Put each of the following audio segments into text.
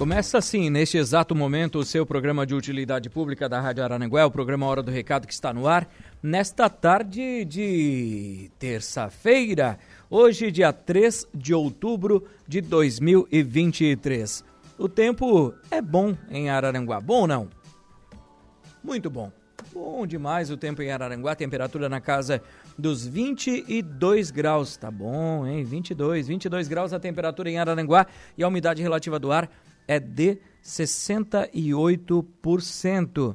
Começa assim, neste exato momento, o seu programa de utilidade pública da Rádio Arananguá, o programa Hora do Recado que está no ar, nesta tarde de terça-feira, hoje, dia 3 de outubro de 2023. O tempo é bom em Araranguá, bom ou não? Muito bom. Bom demais o tempo em Araranguá, temperatura na casa dos 22 graus, tá bom, hein? 22, 22 graus a temperatura em Araranguá e a umidade relativa do ar é de 68%.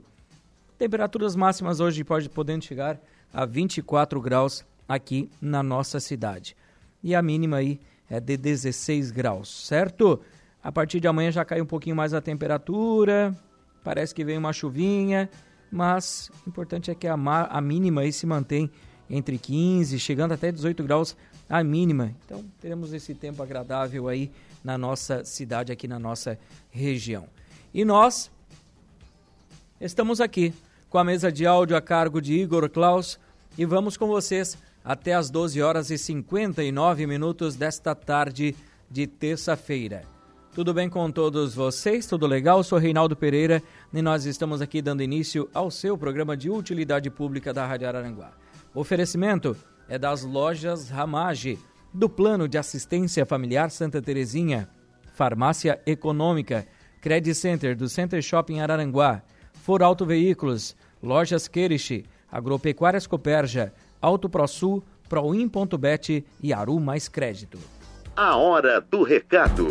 Temperaturas máximas hoje pode podendo chegar a 24 graus aqui na nossa cidade. E a mínima aí é de 16 graus, certo? A partir de amanhã já cai um pouquinho mais a temperatura, parece que vem uma chuvinha, mas o importante é que a, a mínima aí se mantém entre 15, chegando até 18 graus a mínima. Então teremos esse tempo agradável aí na nossa cidade, aqui na nossa região. E nós estamos aqui com a mesa de áudio a cargo de Igor Klaus e vamos com vocês até as 12 horas e 59 minutos desta tarde de terça-feira. Tudo bem com todos vocês? Tudo legal? Eu sou Reinaldo Pereira e nós estamos aqui dando início ao seu programa de utilidade pública da Rádio Araranguá. Oferecimento é das lojas Ramage do Plano de Assistência Familiar Santa Terezinha, Farmácia Econômica, Credit Center do Center Shopping Araranguá, For Auto Veículos, Lojas Queriche, Agropecuárias Coperja, Auto ProSul, Proin.bet e Aru Mais Crédito. A Hora do Recado.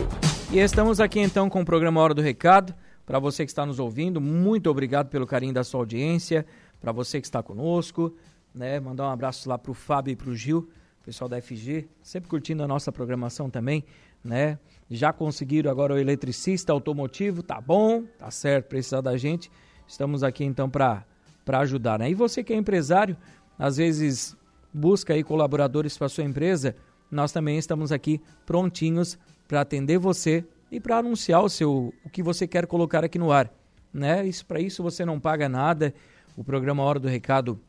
E estamos aqui então com o programa Hora do Recado. Para você que está nos ouvindo, muito obrigado pelo carinho da sua audiência. Para você que está conosco, né, mandar um abraço lá para o Fábio e para o Gil pessoal da FG, sempre curtindo a nossa programação também, né? Já conseguiram agora o eletricista automotivo, tá bom, tá certo, precisa da gente. Estamos aqui então para ajudar, né? E você que é empresário, às vezes busca aí colaboradores para sua empresa, nós também estamos aqui prontinhos para atender você e para anunciar o seu o que você quer colocar aqui no ar, né? Isso para isso você não paga nada. O programa Hora do Recado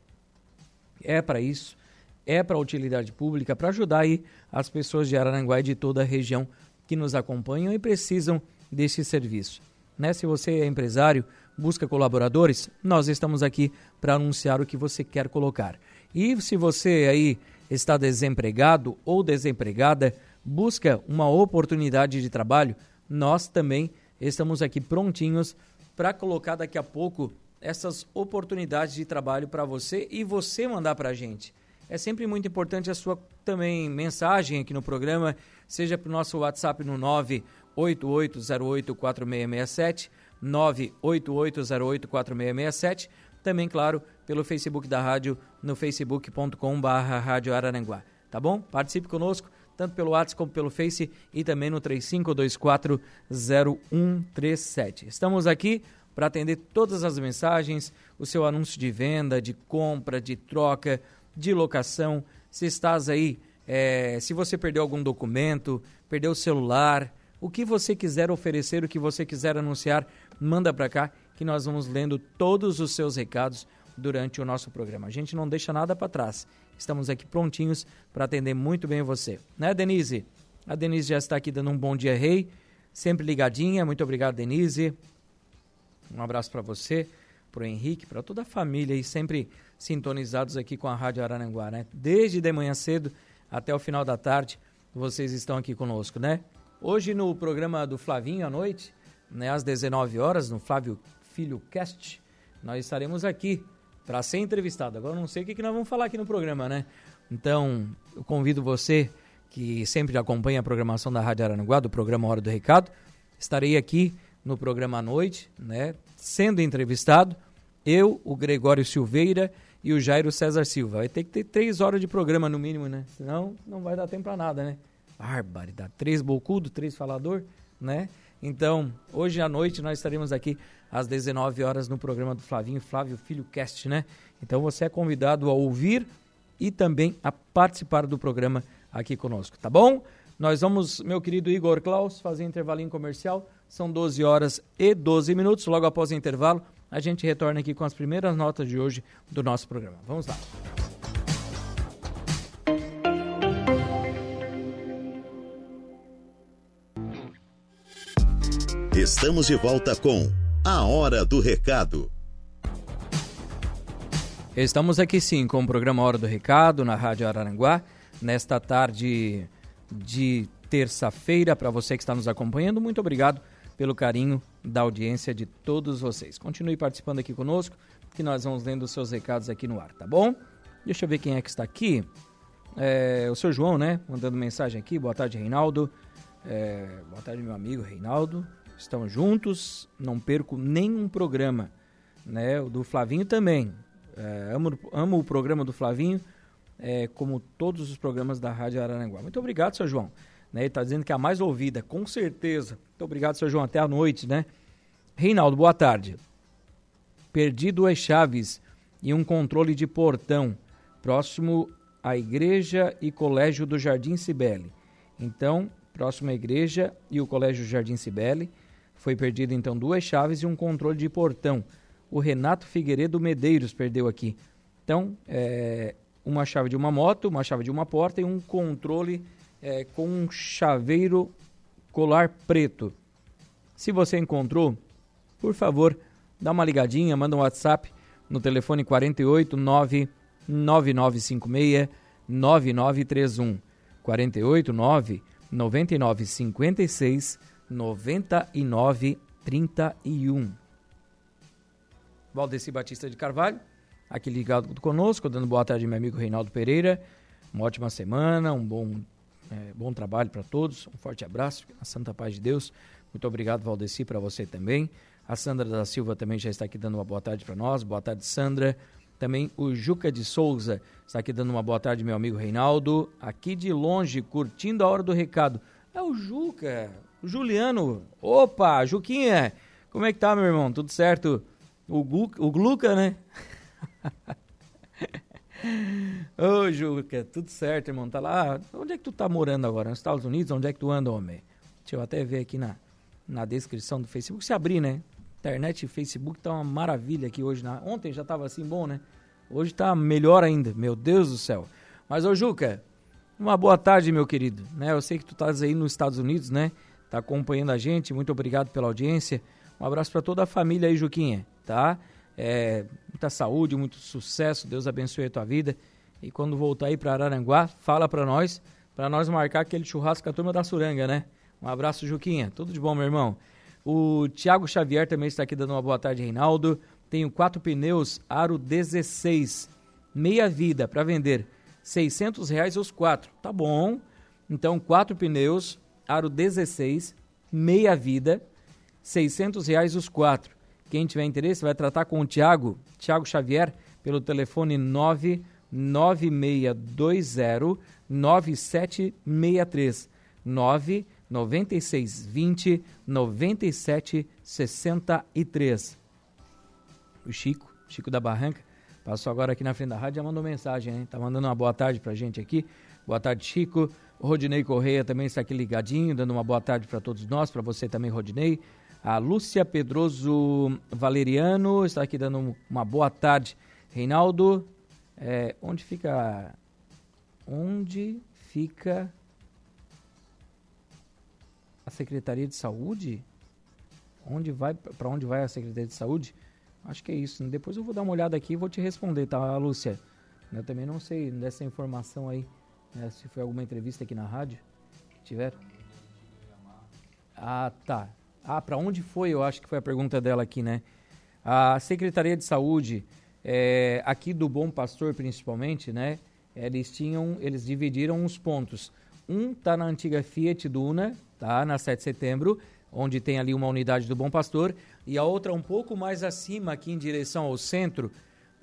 é para isso é para utilidade pública, para ajudar aí as pessoas de Araranguá e de toda a região que nos acompanham e precisam desse serviço. Né? Se você é empresário, busca colaboradores, nós estamos aqui para anunciar o que você quer colocar. E se você aí está desempregado ou desempregada, busca uma oportunidade de trabalho, nós também estamos aqui prontinhos para colocar daqui a pouco essas oportunidades de trabalho para você e você mandar para a gente. É sempre muito importante a sua também mensagem aqui no programa, seja para o nosso WhatsApp no 988084667, 988084667, também, claro, pelo Facebook da rádio, no facebook.com.br Rádio Araranguá. Tá bom? Participe conosco, tanto pelo WhatsApp como pelo Face e também no 35240137. Estamos aqui para atender todas as mensagens, o seu anúncio de venda, de compra, de troca, de locação, se estás aí, é, se você perdeu algum documento, perdeu o celular, o que você quiser oferecer, o que você quiser anunciar, manda para cá que nós vamos lendo todos os seus recados durante o nosso programa. A gente não deixa nada para trás. Estamos aqui prontinhos para atender muito bem você. Né, Denise? A Denise já está aqui dando um bom dia, rei. Sempre ligadinha. Muito obrigado, Denise. Um abraço para você, para o Henrique, para toda a família e sempre sintonizados aqui com a Rádio Arananguá, né? Desde de manhã cedo até o final da tarde, vocês estão aqui conosco, né? Hoje no programa do Flavinho à noite, né, às 19 horas, no Flávio Filho Cast, nós estaremos aqui para ser entrevistado. Agora não sei o que, que nós vamos falar aqui no programa, né? Então, eu convido você que sempre acompanha a programação da Rádio Aranguá, do programa Hora do Recado, estarei aqui no programa à noite, né, sendo entrevistado, eu, o Gregório Silveira e o Jairo César Silva. Vai ter que ter três horas de programa no mínimo, né? Senão não vai dar tempo para nada, né? Barbaridade. Três bocudo, três falador, né? Então, hoje à noite nós estaremos aqui às 19 horas no programa do Flavinho, Flávio Filho Cast, né? Então você é convidado a ouvir e também a participar do programa aqui conosco, tá bom? Nós vamos, meu querido Igor Klaus, fazer intervalinho comercial. São 12 horas e 12 minutos. Logo após o intervalo, a gente retorna aqui com as primeiras notas de hoje do nosso programa. Vamos lá. Estamos de volta com A Hora do Recado. Estamos aqui sim com o programa Hora do Recado na Rádio Araranguá, nesta tarde de terça-feira. Para você que está nos acompanhando, muito obrigado pelo carinho da audiência de todos vocês. Continue participando aqui conosco, que nós vamos lendo os seus recados aqui no ar, tá bom? Deixa eu ver quem é que está aqui. É, o seu João, né? Mandando mensagem aqui. Boa tarde, Reinaldo. É, boa tarde, meu amigo Reinaldo. Estamos juntos, não perco nenhum programa. Né? O do Flavinho também. É, amo, amo o programa do Flavinho, é, como todos os programas da Rádio Araranguá. Muito obrigado, seu João. Né? Ele está dizendo que é a mais ouvida, com certeza. Muito obrigado, seu João. Até a noite, né? Reinaldo, boa tarde. Perdi duas chaves e um controle de portão próximo à igreja e colégio do Jardim Cibele. Então, próximo à igreja e o colégio Jardim Cibele, foi perdido então duas chaves e um controle de portão. O Renato Figueiredo Medeiros perdeu aqui. Então, é, uma chave de uma moto, uma chave de uma porta e um controle é, com um chaveiro colar preto. Se você encontrou, por favor, dá uma ligadinha, manda um WhatsApp no telefone 48 9 9956 9931 48 9 9956 9931. Valdeci Batista de Carvalho, aqui ligado conosco, dando boa tarde meu amigo Reinaldo Pereira. Uma ótima semana, um bom, é, bom trabalho para todos. Um forte abraço, a santa paz de Deus. Muito obrigado, Valdeci, para você também. A Sandra da Silva também já está aqui dando uma boa tarde para nós. Boa tarde, Sandra. Também o Juca de Souza está aqui dando uma boa tarde, meu amigo Reinaldo. Aqui de longe, curtindo a hora do recado. É o Juca, o Juliano. Opa, Juquinha, como é que tá, meu irmão? Tudo certo? O, Gu, o Gluca, né? Ô, Juca, tudo certo, irmão. Tá lá. Onde é que tu tá morando agora? Nos Estados Unidos? Onde é que tu anda, homem? Deixa eu até ver aqui na, na descrição do Facebook. Se abrir, né? Internet e Facebook tá uma maravilha aqui hoje. Na... Ontem já tava assim bom, né? Hoje tá melhor ainda. Meu Deus do céu. Mas, ô Juca, uma boa tarde, meu querido. Né? Eu sei que tu estás aí nos Estados Unidos, né? Tá acompanhando a gente. Muito obrigado pela audiência. Um abraço para toda a família aí, Juquinha, tá? É, muita saúde, muito sucesso. Deus abençoe a tua vida. E quando voltar aí para Araranguá, fala para nós, para nós marcar aquele churrasco com a turma da Suranga, né? Um abraço, Juquinha. Tudo de bom, meu irmão. O Thiago Xavier também está aqui dando uma boa tarde, Reinaldo. Tenho quatro pneus Aro 16, meia vida para vender. 600 reais os quatro. Tá bom. Então, quatro pneus Aro 16, meia vida, 600 reais os quatro. Quem tiver interesse vai tratar com o Thiago, Thiago Xavier, pelo telefone 99620 9763 9 9620 9763. O Chico, Chico da Barranca, passou agora aqui na frente da rádio, já mandou mensagem, hein? Tá mandando uma boa tarde pra gente aqui. Boa tarde, Chico. O Rodinei Correia também está aqui ligadinho, dando uma boa tarde para todos nós, para você também, Rodinei. A Lúcia Pedroso Valeriano está aqui dando uma boa tarde. Reinaldo, é, onde fica. Onde fica a Secretaria de Saúde? Onde vai para onde vai a Secretaria de Saúde? Acho que é isso. Depois eu vou dar uma olhada aqui e vou te responder, tá, Lúcia? Eu também não sei dessa informação aí, né, se foi alguma entrevista aqui na rádio. Tiveram? Ah, tá. Ah, para onde foi? Eu acho que foi a pergunta dela aqui, né? A Secretaria de Saúde, é, aqui do Bom Pastor principalmente, né? Eles tinham, eles dividiram os pontos. Um tá na antiga Fiat Duna, tá? Na 7 de setembro, onde tem ali uma unidade do Bom Pastor, e a outra um pouco mais acima, aqui em direção ao centro,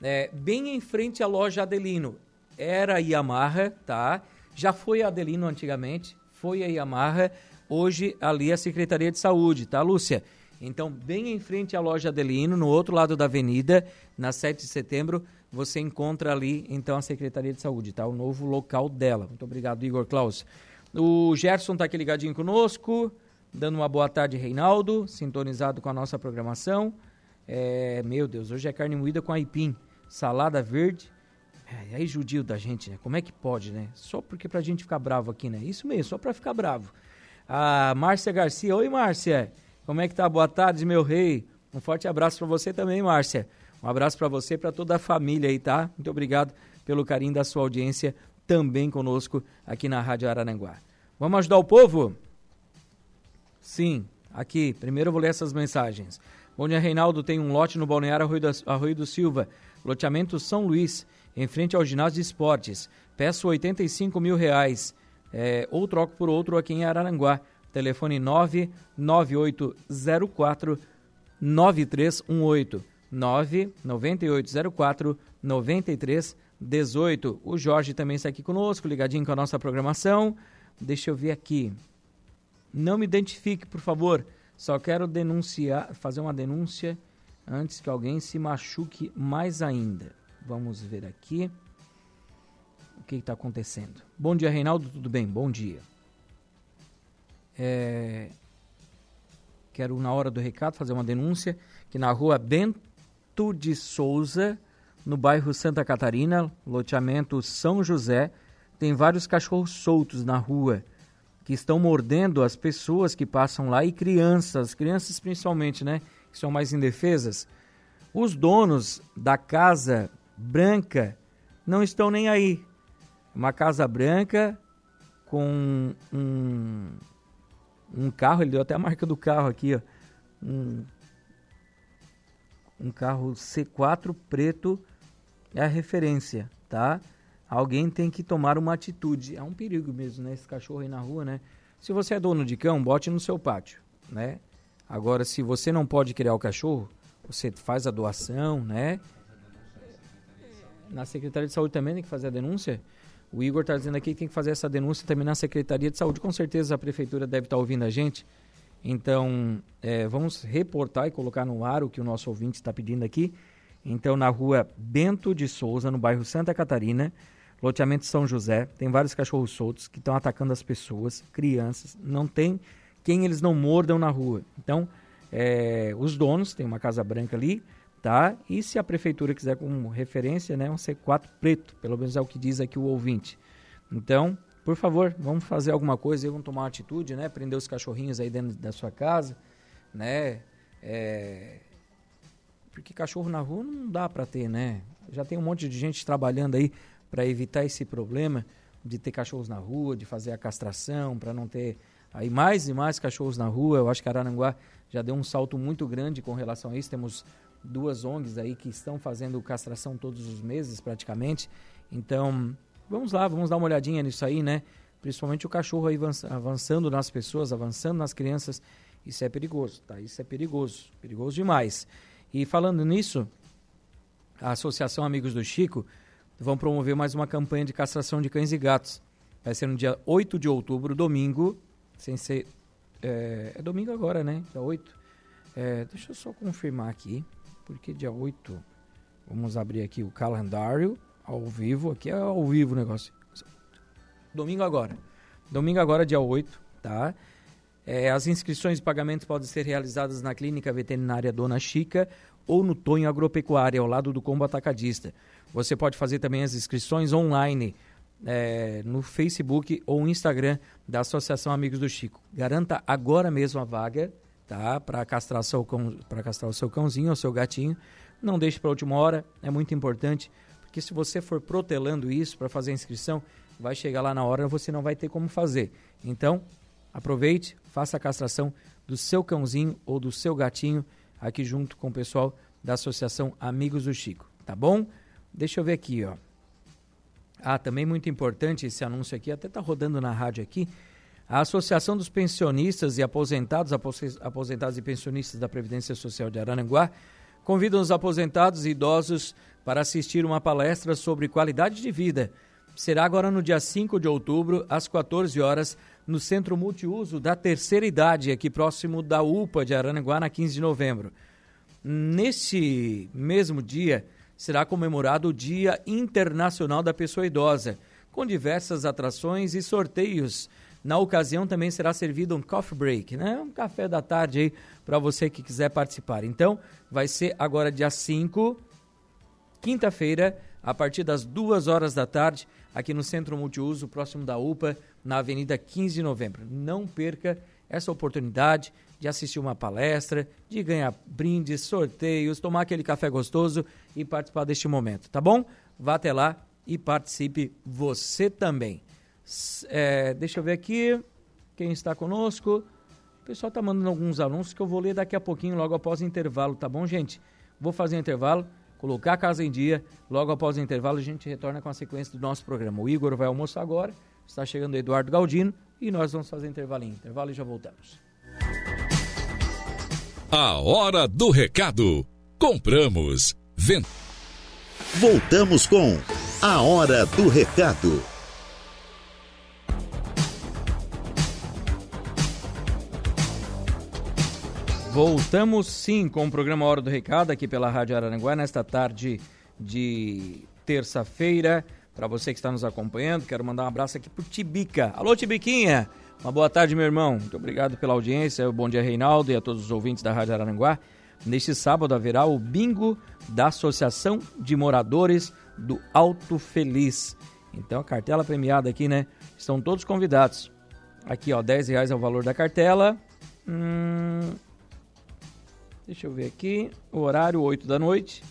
é, bem em frente à loja Adelino. Era a Yamaha, tá? Já foi a Adelino antigamente, foi a Yamaha, hoje ali a Secretaria de Saúde, tá, Lúcia? Então, bem em frente à loja Adelino, no outro lado da avenida, na 7 de setembro, você encontra ali, então, a Secretaria de Saúde, tá? O novo local dela. Muito obrigado, Igor Klaus. O Gerson está aqui ligadinho conosco, dando uma boa tarde, Reinaldo, sintonizado com a nossa programação. É, meu Deus, hoje é carne moída com aipim, salada verde. É, aí judio da gente, né? Como é que pode, né? Só porque pra gente ficar bravo aqui, né? Isso mesmo, só pra ficar bravo. A Márcia Garcia, oi Márcia. Como é que tá? Boa tarde, meu rei. Um forte abraço para você também, Márcia. Um abraço para você e para toda a família aí, tá? Muito obrigado pelo carinho da sua audiência também conosco aqui na Rádio Araranguá. Vamos ajudar o povo? Sim, aqui. Primeiro eu vou ler essas mensagens. Bom dia, Reinaldo. Tem um lote no Balneário Arroio, da, Arroio do Silva, loteamento São Luís, em frente ao ginásio de esportes. Peço 85 mil reais, é, ou troco por outro aqui em Araranguá. Telefone 99804 9318. 99804 9318. O Jorge também está aqui conosco, ligadinho com a nossa programação. Deixa eu ver aqui. Não me identifique, por favor. Só quero denunciar, fazer uma denúncia antes que alguém se machuque mais ainda. Vamos ver aqui o que está acontecendo. Bom dia, Reinaldo, tudo bem? Bom dia. É... Quero, na hora do recado, fazer uma denúncia que na rua Bento de Souza, no bairro Santa Catarina, loteamento São José, tem vários cachorros soltos na rua que estão mordendo as pessoas que passam lá e crianças, crianças principalmente, né, que são mais indefesas. Os donos da casa branca não estão nem aí. Uma casa branca com um, um carro, ele deu até a marca do carro aqui, ó. Um, um carro C4 preto é a referência, tá? alguém tem que tomar uma atitude. É um perigo mesmo, né? Esse cachorro aí na rua, né? Se você é dono de cão, bote no seu pátio, né? Agora, se você não pode criar o cachorro, você faz a doação, né? Na Secretaria de Saúde também tem que fazer a denúncia. O Igor está dizendo aqui que tem que fazer essa denúncia também na Secretaria de Saúde. Com certeza a Prefeitura deve estar tá ouvindo a gente. Então, é, vamos reportar e colocar no ar o que o nosso ouvinte está pedindo aqui. Então, na rua Bento de Souza, no bairro Santa Catarina, loteamento São José, tem vários cachorros soltos que estão atacando as pessoas, crianças, não tem quem eles não mordam na rua. Então, é, os donos, tem uma casa branca ali, tá? E se a prefeitura quiser como referência, né, um C4 preto, pelo menos é o que diz aqui o ouvinte. Então, por favor, vamos fazer alguma coisa, vamos tomar uma atitude, né? Prender os cachorrinhos aí dentro da sua casa, né? É... Porque cachorro na rua não dá para ter, né? Já tem um monte de gente trabalhando aí para evitar esse problema de ter cachorros na rua, de fazer a castração, para não ter aí mais e mais cachorros na rua. Eu acho que Araranguá já deu um salto muito grande com relação a isso. Temos duas ONGs aí que estão fazendo castração todos os meses praticamente. Então, vamos lá, vamos dar uma olhadinha nisso aí, né? Principalmente o cachorro aí avançando nas pessoas, avançando nas crianças. Isso é perigoso, tá? Isso é perigoso, perigoso demais. E falando nisso, a Associação Amigos do Chico vão promover mais uma campanha de castração de cães e gatos. Vai ser no dia 8 de outubro, domingo, sem ser. É, é domingo agora, né? Dia 8. É, deixa eu só confirmar aqui, porque dia 8. Vamos abrir aqui o calendário ao vivo. Aqui é ao vivo o negócio. Domingo agora. Domingo agora, dia 8, tá? É, as inscrições e pagamentos podem ser realizadas na Clínica Veterinária Dona Chica ou no Tonho Agropecuária, ao lado do Combo Atacadista. Você pode fazer também as inscrições online é, no Facebook ou Instagram da Associação Amigos do Chico. Garanta agora mesmo a vaga, tá? Para castrar, seu cão, castrar o seu cãozinho ou seu gatinho. Não deixe para última hora, é muito importante, porque se você for protelando isso para fazer a inscrição, vai chegar lá na hora você não vai ter como fazer. Então, aproveite, faça a castração do seu cãozinho ou do seu gatinho aqui junto com o pessoal da Associação Amigos do Chico, tá bom? Deixa eu ver aqui, ó. Ah, também muito importante esse anúncio aqui, até está rodando na rádio aqui. A Associação dos Pensionistas e Aposentados, Aposentados e Pensionistas da Previdência Social de Arananguá, convida os aposentados e idosos para assistir uma palestra sobre qualidade de vida. Será agora no dia 5 de outubro, às 14 horas, no Centro Multiuso da Terceira Idade, aqui próximo da UPA de Arananguá, na 15 de novembro. Nesse mesmo dia, será comemorado o Dia Internacional da Pessoa Idosa, com diversas atrações e sorteios. Na ocasião também será servido um coffee break, né? Um café da tarde aí para você que quiser participar. Então, vai ser agora dia 5, quinta-feira, a partir das duas horas da tarde, aqui no Centro Multiuso, próximo da UPA, na Avenida 15 de Novembro. Não perca essa oportunidade de assistir uma palestra, de ganhar brindes, sorteios, tomar aquele café gostoso e participar deste momento, tá bom? Vá até lá e participe você também. É, deixa eu ver aqui quem está conosco. O pessoal está mandando alguns anúncios que eu vou ler daqui a pouquinho, logo após o intervalo, tá bom, gente? Vou fazer um intervalo, colocar a casa em dia. Logo após o intervalo, a gente retorna com a sequência do nosso programa. O Igor vai almoçar agora, está chegando o Eduardo Galdino e nós vamos fazer intervalinho. Intervalo e já voltamos. A hora do recado. Compramos. Vend... Voltamos com A Hora do Recado. Voltamos sim com o programa Hora do Recado aqui pela Rádio Araranguá nesta tarde de terça-feira. Para você que está nos acompanhando, quero mandar um abraço aqui pro Tibica. Alô, Tibiquinha! Uma boa tarde, meu irmão. Muito obrigado pela audiência. Bom dia, Reinaldo, e a todos os ouvintes da Rádio Araranguá. Neste sábado haverá o bingo da Associação de Moradores do Alto Feliz. Então, a cartela premiada aqui, né? Estão todos convidados. Aqui, ó, 10 reais é o valor da cartela. Hum, deixa eu ver aqui. Horário, 8 da noite.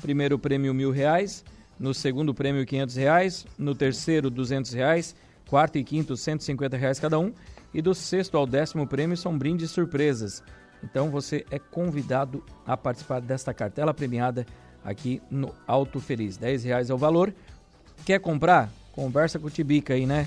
Primeiro prêmio, mil reais. No segundo prêmio, 500 reais. No terceiro, 200 reais quarto e quinto 150 reais cada um e do sexto ao décimo prêmio são brindes surpresas. Então você é convidado a participar desta cartela premiada aqui no Alto Feliz. 10 reais é o valor. Quer comprar? Conversa com o Tibica aí, né?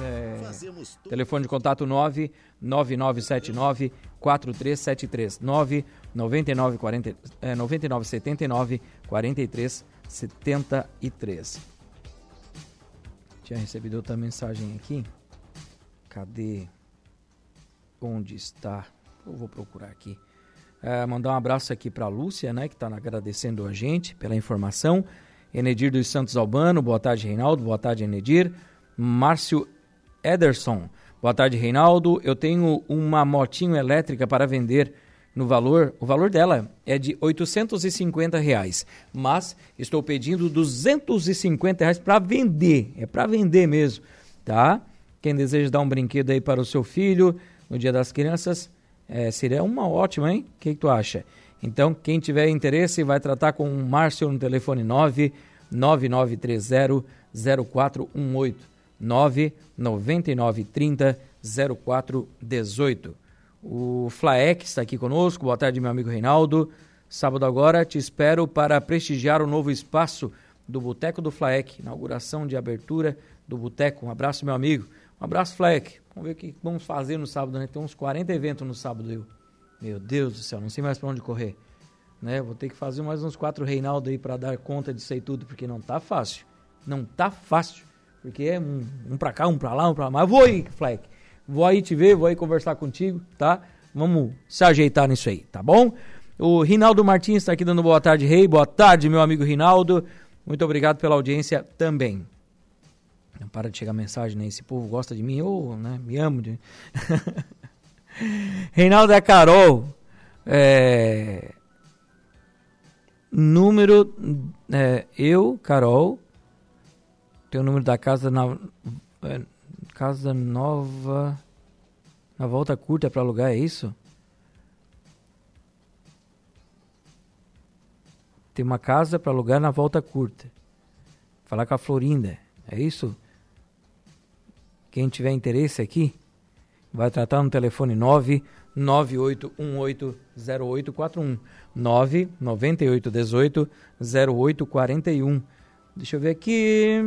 É, telefone de contato 9 9979 4373 9 99 40, é, 99 79 43 73 tinha recebido outra mensagem aqui. Cadê? Onde está? Eu vou procurar aqui. É, mandar um abraço aqui para a Lúcia, né, que está agradecendo a gente pela informação. Enedir dos Santos Albano, boa tarde, Reinaldo. Boa tarde, Enedir. Márcio Ederson, boa tarde, Reinaldo. Eu tenho uma motinho elétrica para vender no valor, o valor dela é de 850 reais, mas estou pedindo 250 reais para vender, é para vender mesmo, tá? Quem deseja dar um brinquedo aí para o seu filho no Dia das Crianças, é, seria uma ótima, hein? O que, que, tu acha? Então, quem tiver interesse, vai tratar com o Márcio no telefone 9 9930 0418 9 9930 0418. O Flaek está aqui conosco. Boa tarde, meu amigo Reinaldo. Sábado agora te espero para prestigiar o novo espaço do Boteco do Flaek. Inauguração de abertura do Boteco. Um abraço, meu amigo. Um abraço, Flaek. Vamos ver o que vamos fazer no sábado, né? Tem uns 40 eventos no sábado, eu. Meu Deus do céu, não sei mais para onde correr. Né? Vou ter que fazer mais uns quatro Reinaldo aí para dar conta disso aí tudo, porque não tá fácil. Não tá fácil. Porque é um, um para cá, um para lá, um para lá. Mas vou aí, Flaek. Vou aí te ver, vou aí conversar contigo, tá? Vamos se ajeitar nisso aí, tá bom? O Rinaldo Martins está aqui dando boa tarde, Rei. Boa tarde, meu amigo Rinaldo. Muito obrigado pela audiência também. Não para de chegar mensagem, né? Esse povo gosta de mim, ou, né? Me amo. De... Reinaldo é Carol. É... Número. É, eu, Carol. Tem o número da casa na. É, Casa Nova. Na volta curta para alugar, é isso? Tem uma casa para alugar na volta curta. Falar com a Florinda, é isso? Quem tiver interesse aqui, vai tratar no telefone 998180841. 998180841. Deixa eu ver aqui.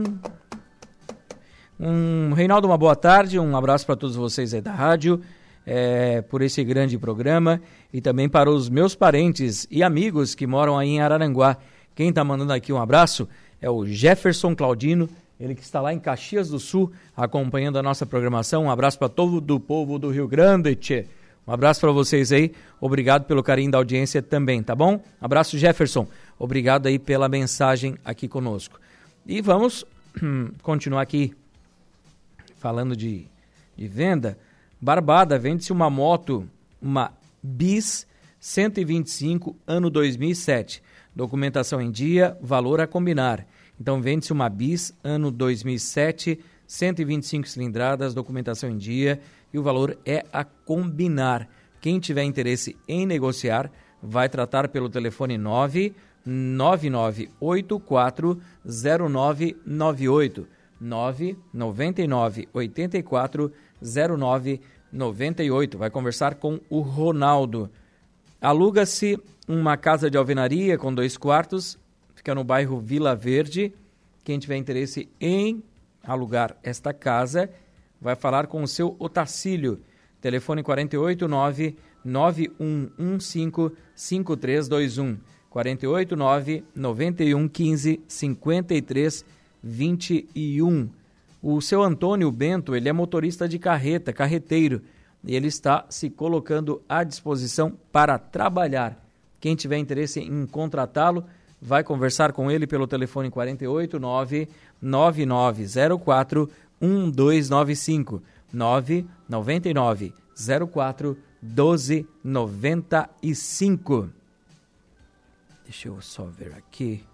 Um, Reinaldo, uma boa tarde, um abraço para todos vocês aí da rádio, é, por esse grande programa e também para os meus parentes e amigos que moram aí em Araranguá. Quem está mandando aqui um abraço é o Jefferson Claudino, ele que está lá em Caxias do Sul acompanhando a nossa programação. Um abraço para todo o povo do Rio Grande, tchê. Um abraço para vocês aí. Obrigado pelo carinho da audiência também, tá bom? Abraço, Jefferson. Obrigado aí pela mensagem aqui conosco. E vamos continuar aqui falando de, de venda, Barbada vende-se uma moto, uma Bis 125, ano 2007. Documentação em dia, valor a combinar. Então vende-se uma Bis, ano 2007, 125 cilindradas, documentação em dia, e o valor é a combinar. Quem tiver interesse em negociar, vai tratar pelo telefone 999840998 999 84 0998. Vai conversar com o Ronaldo. Aluga-se uma casa de alvenaria com dois quartos, fica no bairro Vila Verde. Quem tiver interesse em alugar esta casa, vai falar com o seu Otacílio. Telefone 489 9115 5321. 489 9115 5321. O seu Antônio Bento, ele é motorista de carreta, carreteiro, e ele está se colocando à disposição para trabalhar. Quem tiver interesse em contratá-lo, vai conversar com ele pelo telefone 489 9904 1295 999 04 1295. Deixa eu só ver aqui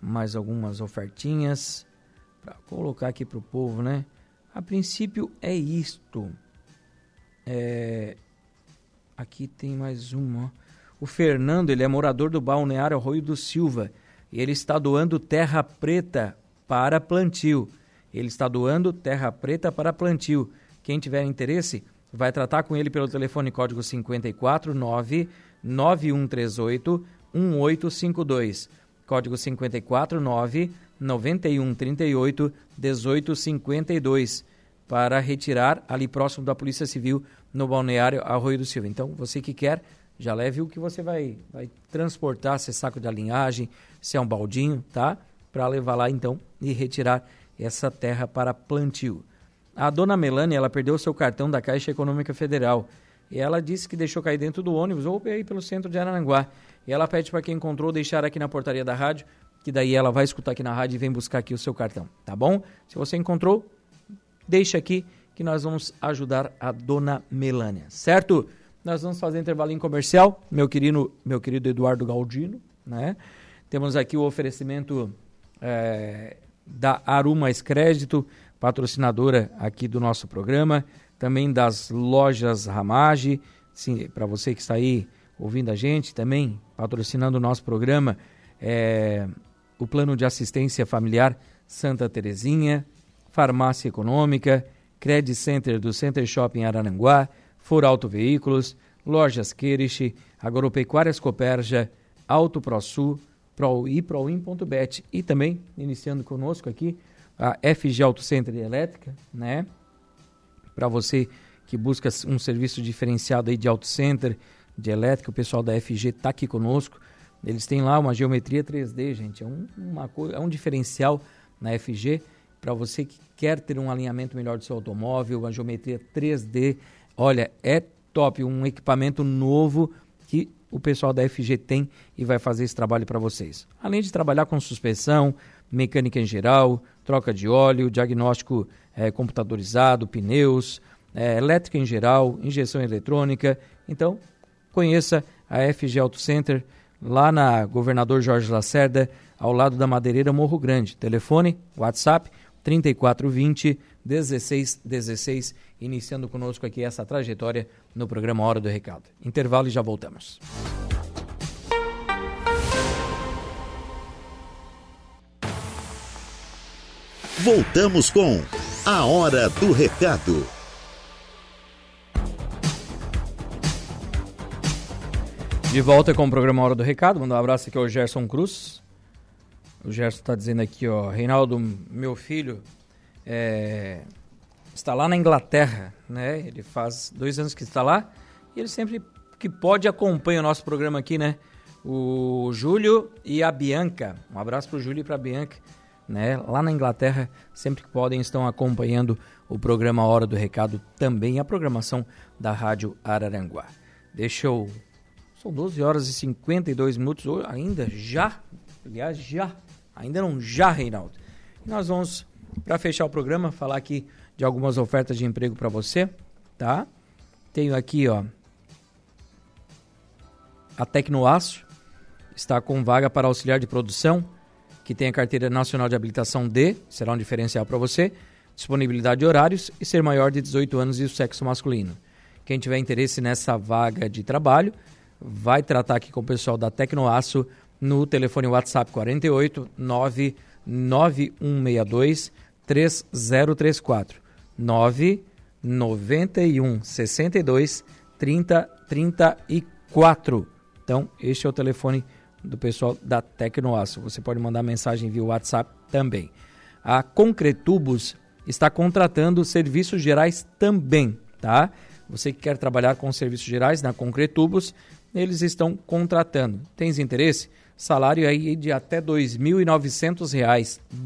mais algumas ofertinhas para colocar aqui para o povo, né? A princípio é isto. É... Aqui tem mais uma. O Fernando, ele é morador do balneário Arroio do Silva. E ele está doando terra preta para plantio. Ele está doando terra preta para plantio. Quem tiver interesse, vai tratar com ele pelo telefone código 549 9138 1852. Código 549 9138 1852 para retirar ali próximo da Polícia Civil no balneário Arroio do Silva. Então, você que quer, já leve o que você vai, vai transportar, se é saco de alinhagem, se é um baldinho, tá? Para levar lá então e retirar essa terra para plantio. A dona Melanie, ela perdeu seu cartão da Caixa Econômica Federal. E ela disse que deixou cair dentro do ônibus ou aí pelo centro de Araranguá. E ela pede para quem encontrou deixar aqui na portaria da rádio, que daí ela vai escutar aqui na rádio e vem buscar aqui o seu cartão, tá bom? Se você encontrou, deixa aqui que nós vamos ajudar a dona Melânia, certo? Nós vamos fazer intervalinho comercial, meu querido, meu querido Eduardo Galdino, né? Temos aqui o oferecimento é, da Arumas Crédito, patrocinadora aqui do nosso programa, também das lojas Ramage, para você que está aí ouvindo a gente, também patrocinando o nosso programa, é, o Plano de Assistência Familiar Santa Terezinha, Farmácia Econômica, Credit Center do Center Shopping Araranguá, For Auto Veículos, Lojas Queriche, Agropecuárias Coperja, Auto ProSul, Pro e e também, iniciando conosco aqui, a FG Auto Center Elétrica, né? Para você que busca um serviço diferenciado aí de auto center, de elétrica, o pessoal da FG está aqui conosco. Eles têm lá uma geometria 3D, gente. É um, uma, é um diferencial na FG para você que quer ter um alinhamento melhor do seu automóvel, uma geometria 3D. Olha, é top, um equipamento novo o pessoal da FG tem e vai fazer esse trabalho para vocês. Além de trabalhar com suspensão, mecânica em geral, troca de óleo, diagnóstico é, computadorizado, pneus, é, elétrica em geral, injeção eletrônica. Então, conheça a FG Auto Center lá na Governador Jorge Lacerda, ao lado da Madeireira Morro Grande. Telefone, WhatsApp 3420 1616, iniciando conosco aqui essa trajetória no programa Hora do Recado. Intervalo e já voltamos. Voltamos com A Hora do Recado. De volta com o programa Hora do Recado. Mandar um abraço aqui ao Gerson Cruz. O Gerson está dizendo aqui, ó, Reinaldo, meu filho, é, está lá na Inglaterra, né? Ele faz dois anos que está lá e ele sempre que pode acompanha o nosso programa aqui, né? O Júlio e a Bianca. Um abraço para o Júlio e para a Bianca né? Lá na Inglaterra, sempre que podem, estão acompanhando o programa Hora do Recado, também a programação da Rádio Araranguá. Deixa eu. São 12 horas e 52 minutos, ainda já, aliás, já, ainda não já, Reinaldo. E nós vamos, para fechar o programa, falar aqui de algumas ofertas de emprego para você, tá? Tenho aqui, ó, a Tecnoaço está com vaga para auxiliar de produção que tem a carteira nacional de habilitação D, será um diferencial para você. disponibilidade de horários e ser maior de 18 anos e o sexo masculino. Quem tiver interesse nessa vaga de trabalho, vai tratar aqui com o pessoal da Tecnoaço no telefone WhatsApp 48 99162 3034 991 62 30 34. Então, este é o telefone do pessoal da Tecnoaço. Você pode mandar mensagem via WhatsApp também. A Concretubos está contratando serviços gerais também, tá? Você que quer trabalhar com serviços gerais na Concretubos, eles estão contratando. Tens interesse? Salário aí de até R$ 2.900, R$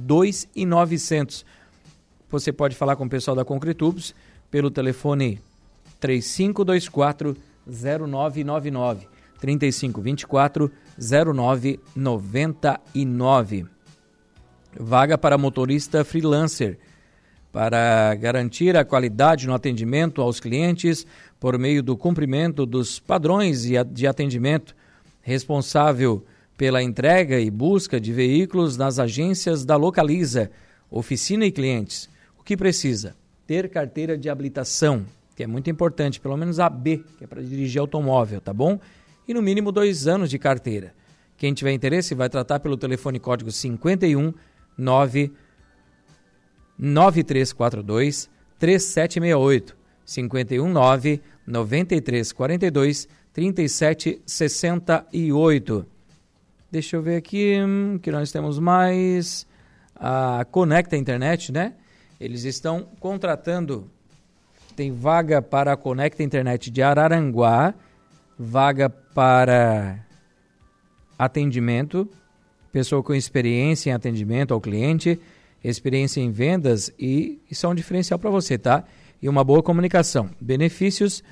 2.900. Você pode falar com o pessoal da Concretubos pelo telefone 3524 0999 3524 0999. Vaga para motorista freelancer para garantir a qualidade no atendimento aos clientes por meio do cumprimento dos padrões de atendimento, responsável pela entrega e busca de veículos nas agências da Localiza, oficina e clientes. O que precisa? Ter carteira de habilitação, que é muito importante, pelo menos a B, que é para dirigir automóvel, tá bom? E no mínimo dois anos de carteira. Quem tiver interesse vai tratar pelo telefone código 51 9 9342 3768 519 9342 3768. Deixa eu ver aqui hum, que nós temos mais a Conecta Internet, né? Eles estão contratando tem vaga para a Conecta Internet de Araranguá, vaga para atendimento, pessoa com experiência em atendimento ao cliente, experiência em vendas e isso é um diferencial para você, tá? E uma boa comunicação. Benefícios,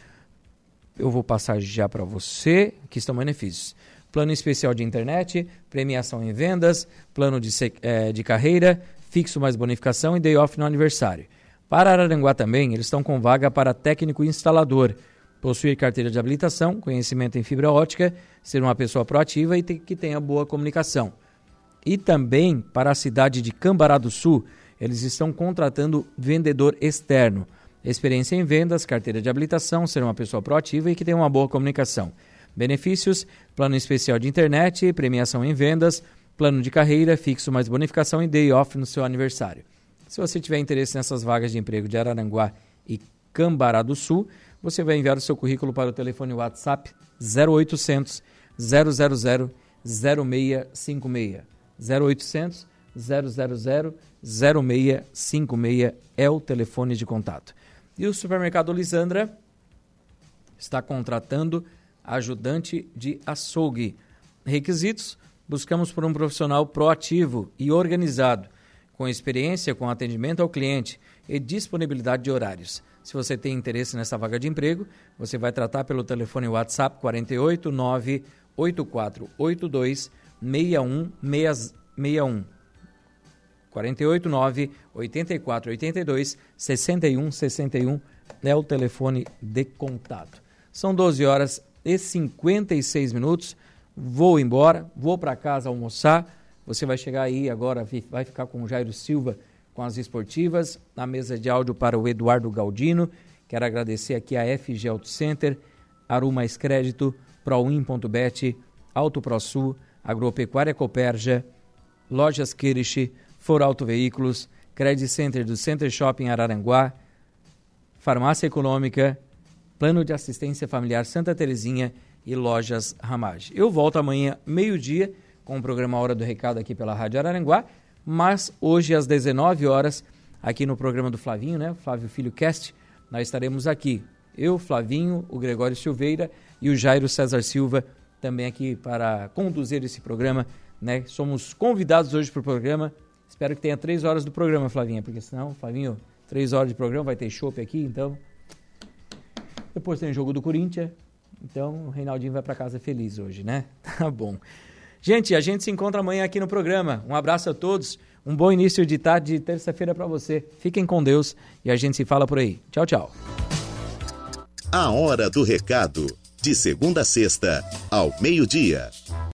eu vou passar já para você, que estão benefícios. Plano especial de internet, premiação em vendas, plano de, é, de carreira, fixo mais bonificação e day off no aniversário. Para Araranguá também, eles estão com vaga para técnico instalador. Possuir carteira de habilitação, conhecimento em fibra ótica, ser uma pessoa proativa e que tenha boa comunicação. E também para a cidade de Cambará do Sul, eles estão contratando vendedor externo. Experiência em vendas, carteira de habilitação, ser uma pessoa proativa e que tenha uma boa comunicação. Benefícios: plano especial de internet, premiação em vendas, plano de carreira, fixo mais bonificação e day off no seu aniversário. Se você tiver interesse nessas vagas de emprego de Araranguá e Cambará do Sul, você vai enviar o seu currículo para o telefone WhatsApp 0800 000 0656. 0800 000 0656 é o telefone de contato. E o supermercado Lisandra está contratando ajudante de açougue. Requisitos: buscamos por um profissional proativo e organizado, com experiência com atendimento ao cliente e disponibilidade de horários. Se você tem interesse nessa vaga de emprego, você vai tratar pelo telefone WhatsApp 48 8482 6161. 489 84 82 61 61 é o telefone de contato. São 12 horas e 56 minutos. Vou embora, vou para casa almoçar. Você vai chegar aí agora, vai ficar com o Jairo Silva com as esportivas. Na mesa de áudio para o Eduardo Galdino. Quero agradecer aqui a FG Auto Center, Aru Mais Crédito, Proin.bet, Auto ProSul, Agropecuária Coperja, Lojas Kirish, For Auto Veículos, Credit Center do Center Shopping Araranguá, Farmácia Econômica, Plano de Assistência Familiar Santa Terezinha e Lojas Ramage. Eu volto amanhã, meio-dia, com o programa Hora do Recado aqui pela Rádio Araranguá, mas hoje às 19 horas, aqui no programa do Flavinho, né? Flávio Filho Cast, nós estaremos aqui. Eu, Flavinho, o Gregório Silveira e o Jairo César Silva também aqui para conduzir esse programa. Né? Somos convidados hoje para o programa. Espero que tenha três horas do programa, Flavinha, porque senão, Flavinho, três horas de programa, vai ter chopp aqui, então. Depois tem o jogo do Corinthians. Então, o Reinaldinho vai para casa feliz hoje, né? Tá bom. Gente, a gente se encontra amanhã aqui no programa. Um abraço a todos. Um bom início de tarde de terça-feira para você. Fiquem com Deus e a gente se fala por aí. Tchau, tchau. A hora do recado de segunda a sexta, ao meio-dia.